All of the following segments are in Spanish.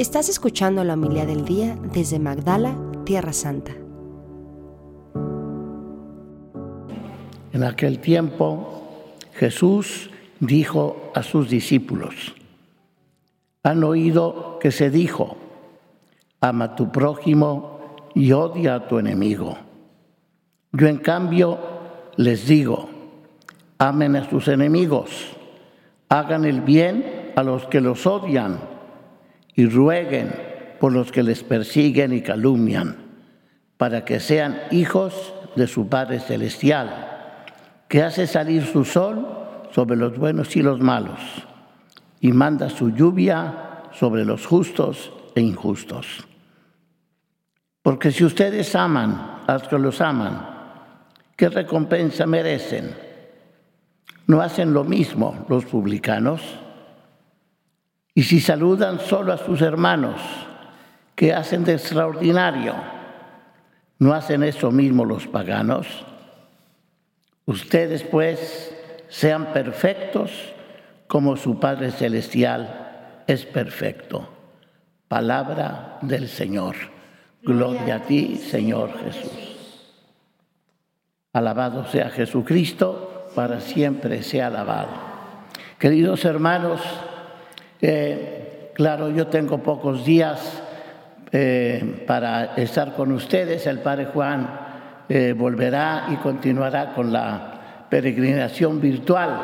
Estás escuchando la humildad del día desde Magdala, Tierra Santa. En aquel tiempo Jesús dijo a sus discípulos, han oído que se dijo, ama a tu prójimo y odia a tu enemigo. Yo en cambio les digo, amen a sus enemigos, hagan el bien a los que los odian y rueguen por los que les persiguen y calumnian, para que sean hijos de su Padre Celestial, que hace salir su sol sobre los buenos y los malos, y manda su lluvia sobre los justos e injustos. Porque si ustedes aman a los que los aman, ¿qué recompensa merecen? ¿No hacen lo mismo los publicanos? Y si saludan solo a sus hermanos, ¿qué hacen de extraordinario? ¿No hacen eso mismo los paganos? Ustedes pues sean perfectos como su Padre Celestial es perfecto. Palabra del Señor. Gloria a ti, Señor Jesús. Alabado sea Jesucristo, para siempre sea alabado. Queridos hermanos, eh, claro, yo tengo pocos días eh, para estar con ustedes. El Padre Juan eh, volverá y continuará con la peregrinación virtual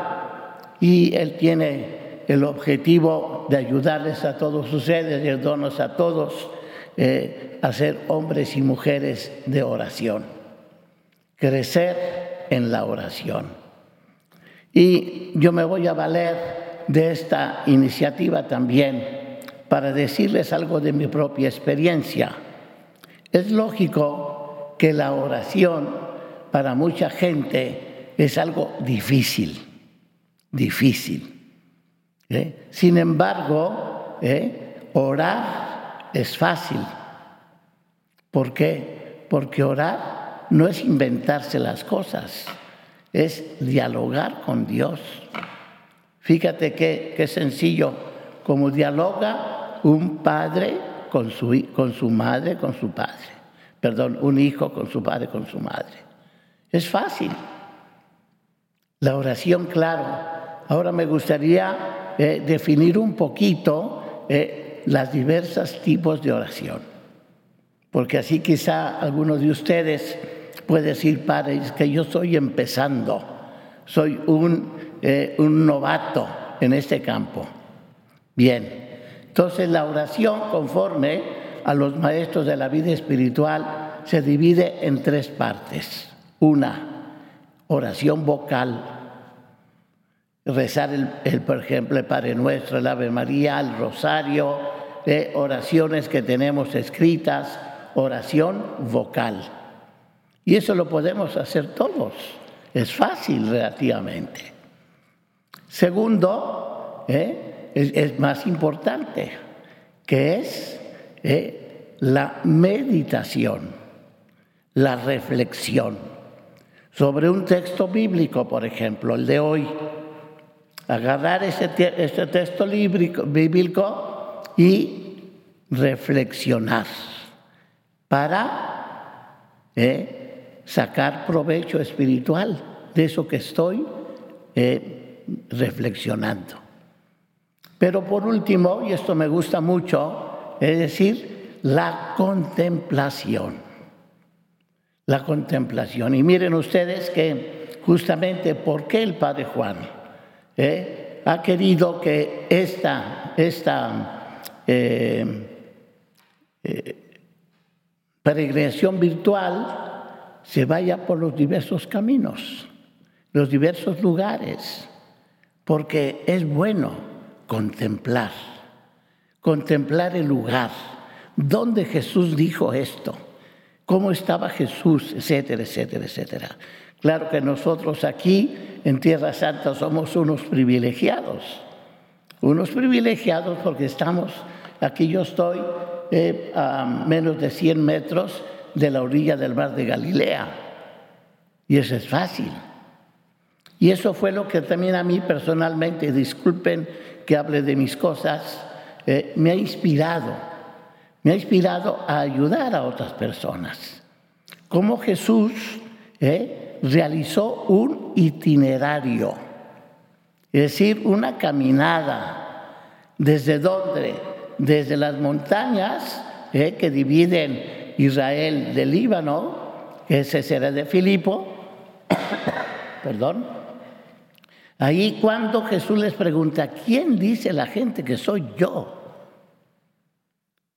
y él tiene el objetivo de ayudarles a todos ustedes y ayudarnos a todos a ser hombres y mujeres de oración, crecer en la oración. Y yo me voy a valer de esta iniciativa también para decirles algo de mi propia experiencia. Es lógico que la oración para mucha gente es algo difícil, difícil. ¿eh? Sin embargo, ¿eh? orar es fácil. ¿Por qué? Porque orar no es inventarse las cosas, es dialogar con Dios. Fíjate qué, sencillo, como dialoga un padre con su, con su madre, con su padre. Perdón, un hijo con su padre, con su madre. Es fácil. La oración, claro. Ahora me gustaría eh, definir un poquito eh, las diversas tipos de oración. Porque así quizá alguno de ustedes puede decir, padre, es que yo estoy empezando. Soy un eh, un novato en este campo. Bien, entonces la oración conforme a los maestros de la vida espiritual se divide en tres partes. Una, oración vocal, rezar, el, por ejemplo, el Padre Nuestro, el Ave María, el Rosario, de oraciones que tenemos escritas, oración vocal. Y eso lo podemos hacer todos. Es fácil relativamente. Segundo, ¿eh? es, más importante, que es ¿eh? la meditación, la reflexión sobre un texto bíblico, por ejemplo, el de hoy. Agarrar ese, texto bíblico y reflexionar para ¿eh? sacar provecho espiritual de eso que estoy reflexionando. Pero por último, y esto me gusta mucho, es decir, la contemplación. La contemplación. Y miren ustedes que justamente por qué el Padre Juan eh, ha querido que esta, esta eh, eh, peregrinación virtual se vaya por los diversos caminos, los diversos lugares porque es bueno contemplar, contemplar el lugar, donde Jesús dijo esto, cómo estaba Jesús, etcétera, etcétera, etcétera. Claro que nosotros aquí en Tierra Santa somos unos privilegiados, unos privilegiados porque estamos, aquí yo estoy eh, a menos de 100 metros de la orilla del mar de Galilea, y eso es fácil. Y eso fue lo que también a mí personalmente, disculpen que hable de mis cosas, eh, me ha inspirado, me ha inspirado a ayudar a otras personas. Como Jesús eh, realizó un itinerario, es decir, una caminada, desde dónde, desde las montañas eh, que dividen Israel del Líbano, ese será de Filipo, perdón, Ahí cuando Jesús les pregunta, ¿quién dice la gente que soy yo?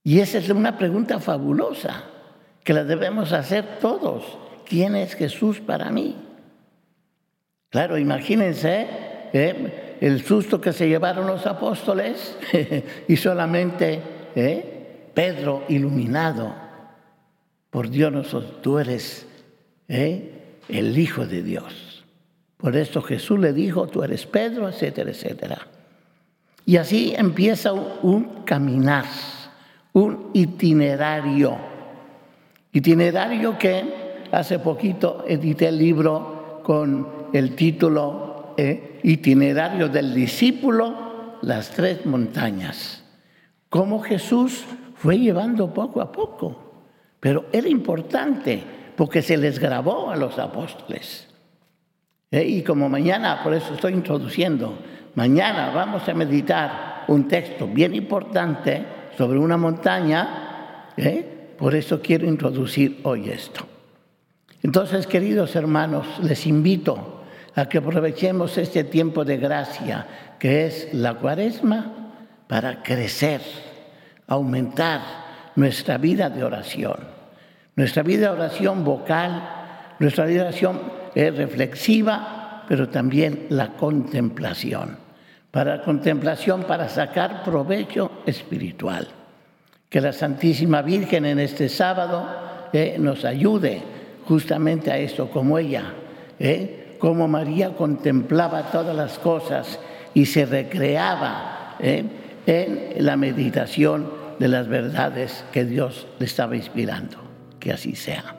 Y esa es una pregunta fabulosa que la debemos hacer todos. ¿Quién es Jesús para mí? Claro, imagínense ¿eh? el susto que se llevaron los apóstoles y solamente ¿eh? Pedro iluminado. Por Dios, tú eres ¿eh? el Hijo de Dios. Por eso Jesús le dijo, tú eres Pedro, etcétera, etcétera. Y así empieza un caminar, un itinerario. Itinerario que hace poquito edité el libro con el título eh, Itinerario del discípulo, las tres montañas. Cómo Jesús fue llevando poco a poco. Pero era importante porque se les grabó a los apóstoles. Eh, y como mañana, por eso estoy introduciendo, mañana vamos a meditar un texto bien importante sobre una montaña, ¿eh? por eso quiero introducir hoy esto. Entonces, queridos hermanos, les invito a que aprovechemos este tiempo de gracia que es la cuaresma para crecer, aumentar nuestra vida de oración, nuestra vida de oración vocal, nuestra vida de oración es reflexiva, pero también la contemplación. Para contemplación, para sacar provecho espiritual. Que la Santísima Virgen en este sábado eh, nos ayude justamente a eso, como ella, eh, como María contemplaba todas las cosas y se recreaba eh, en la meditación de las verdades que Dios le estaba inspirando. Que así sea.